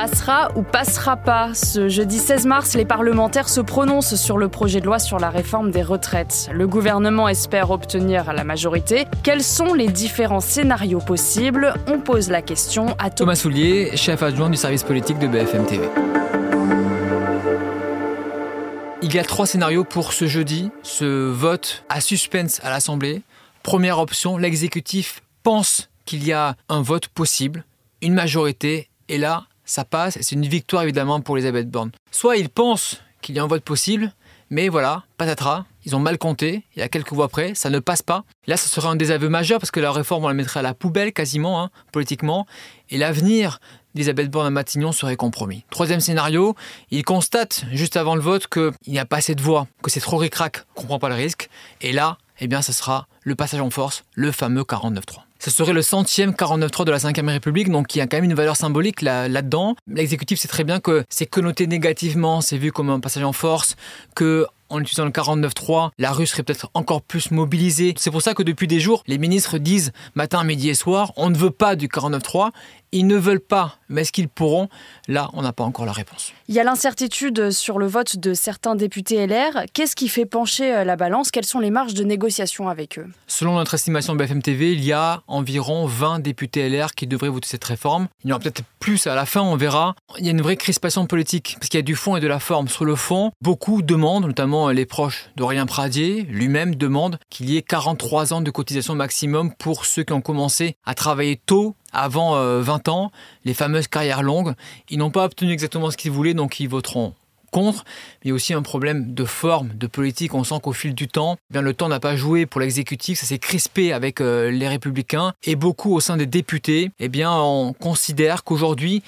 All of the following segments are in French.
Passera ou passera pas Ce jeudi 16 mars, les parlementaires se prononcent sur le projet de loi sur la réforme des retraites. Le gouvernement espère obtenir la majorité. Quels sont les différents scénarios possibles? On pose la question à Thomas Soulier, chef adjoint du service politique de BFM TV. Il y a trois scénarios pour ce jeudi, ce vote à suspense à l'Assemblée. Première option, l'exécutif pense qu'il y a un vote possible, une majorité, et là, ça passe, et c'est une victoire évidemment pour Elisabeth Borne. Soit ils pensent qu'il y a un vote possible, mais voilà, patatras, ils ont mal compté, il y a quelques voix près, ça ne passe pas. Là, ce serait un désaveu majeur parce que la réforme, on la mettrait à la poubelle quasiment, hein, politiquement, et l'avenir d'Elisabeth Borne à Matignon serait compromis. Troisième scénario, ils constatent juste avant le vote qu'il n'y a pas assez de voix, que c'est trop ricrac, qu'on ne prend pas le risque, et là, eh bien, ce sera le passage en force, le fameux 49-3. Ce serait le centième 49-3 de la 5ème République, donc il y a quand même une valeur symbolique là-dedans. L'exécutif sait très bien que c'est connoté négativement, c'est vu comme un passage en force, que en utilisant le 49.3, la rue serait peut-être encore plus mobilisée. C'est pour ça que depuis des jours, les ministres disent matin, midi et soir, on ne veut pas du 49.3 ils ne veulent pas, mais est-ce qu'ils pourront? Là, on n'a pas encore la réponse. Il y a l'incertitude sur le vote de certains députés LR. Qu'est-ce qui fait pencher euh, la balance? Quelles sont les marges de négociation avec eux? Selon notre estimation de BFM TV, il y a environ 20 députés LR qui devraient voter cette réforme. Il y en aura peut-être plus à la fin, on verra. Il y a une vraie crispation politique, parce qu'il y a du fond et de la forme. Sur le fond, beaucoup demandent, notamment les proches d'Aurélien Pradier, lui-même demande qu'il y ait 43 ans de cotisation maximum pour ceux qui ont commencé à travailler tôt avant 20 euh, ans, les fameuses carrières longues. Ils n'ont pas obtenu exactement ce qu'ils voulaient, donc ils voteront contre. Mais aussi un problème de forme, de politique. On sent qu'au fil du temps, eh bien, le temps n'a pas joué pour l'exécutif, ça s'est crispé avec euh, les républicains. Et beaucoup au sein des députés, eh bien, on considère qu'aujourd'hui,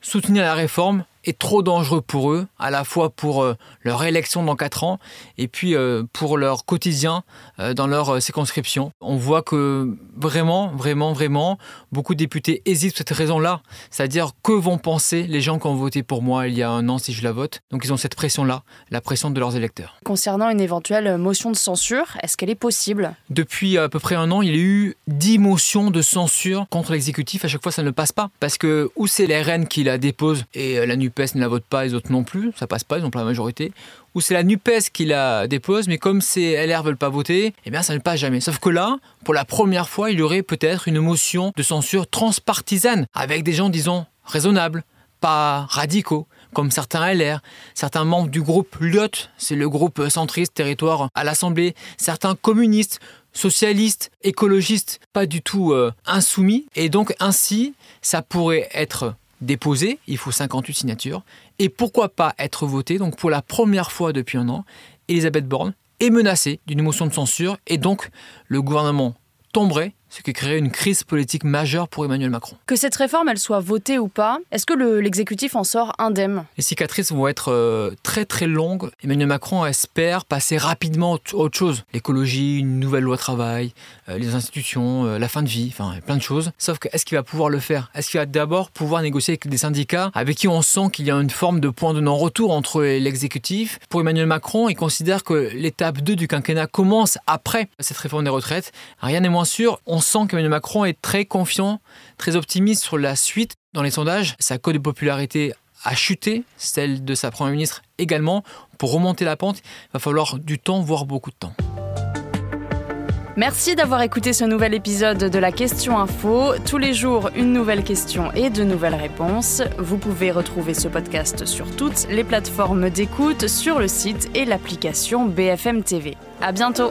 soutenir la réforme est trop dangereux pour eux, à la fois pour euh, leur élection dans 4 ans et puis euh, pour leur quotidien euh, dans leur circonscription. On voit que vraiment, vraiment, vraiment, beaucoup de députés hésitent pour cette raison-là. C'est-à-dire que vont penser les gens qui ont voté pour moi il y a un an si je la vote? Donc ils ont cette pression-là, la pression de leurs électeurs. Concernant une éventuelle motion de censure, est-ce qu'elle est possible? Depuis à peu près un an, il y a eu 10 motions de censure contre l'exécutif. À chaque fois, ça ne passe pas. Parce que ou c'est les RN qui la déposent et la NUPES ne la vote pas, les autres non plus, ça passe pas, ils n'ont pas la majorité, ou c'est la NUPES qui la dépose, mais comme ces LR veulent pas voter, eh bien ça ne passe jamais. Sauf que là, pour la première fois, il y aurait peut-être une motion de censure transpartisane, avec des gens, disons, raisonnables, pas radicaux, comme certains LR, certains membres du groupe LIOT, c'est le groupe centriste territoire à l'Assemblée, certains communistes, socialistes, écologistes, pas du tout euh, insoumis. Et donc ainsi, ça pourrait être déposé, il faut 58 signatures, et pourquoi pas être voté, donc pour la première fois depuis un an, Elisabeth Borne est menacée d'une motion de censure, et donc le gouvernement tomberait ce qui créerait une crise politique majeure pour Emmanuel Macron. Que cette réforme elle soit votée ou pas, est-ce que l'exécutif en sort indemne? Les cicatrices vont être euh, très très longues. Emmanuel Macron espère passer rapidement à autre chose. L'écologie, une nouvelle loi travail, euh, les institutions, euh, la fin de vie, enfin plein de choses. Sauf que est-ce qu'il va pouvoir le faire? Est-ce qu'il va d'abord pouvoir négocier avec des syndicats avec qui on sent qu'il y a une forme de point de non-retour entre l'exécutif? Pour Emmanuel Macron, il considère que l'étape 2 du quinquennat commence après cette réforme des retraites. Rien n'est moins sûr on sent qu'Emmanuel Macron est très confiant, très optimiste sur la suite. Dans les sondages, sa cote de popularité a chuté, celle de sa première ministre également. Pour remonter la pente, il va falloir du temps, voire beaucoup de temps. Merci d'avoir écouté ce nouvel épisode de la Question Info. Tous les jours, une nouvelle question et de nouvelles réponses. Vous pouvez retrouver ce podcast sur toutes les plateformes d'écoute, sur le site et l'application BFM TV. À bientôt!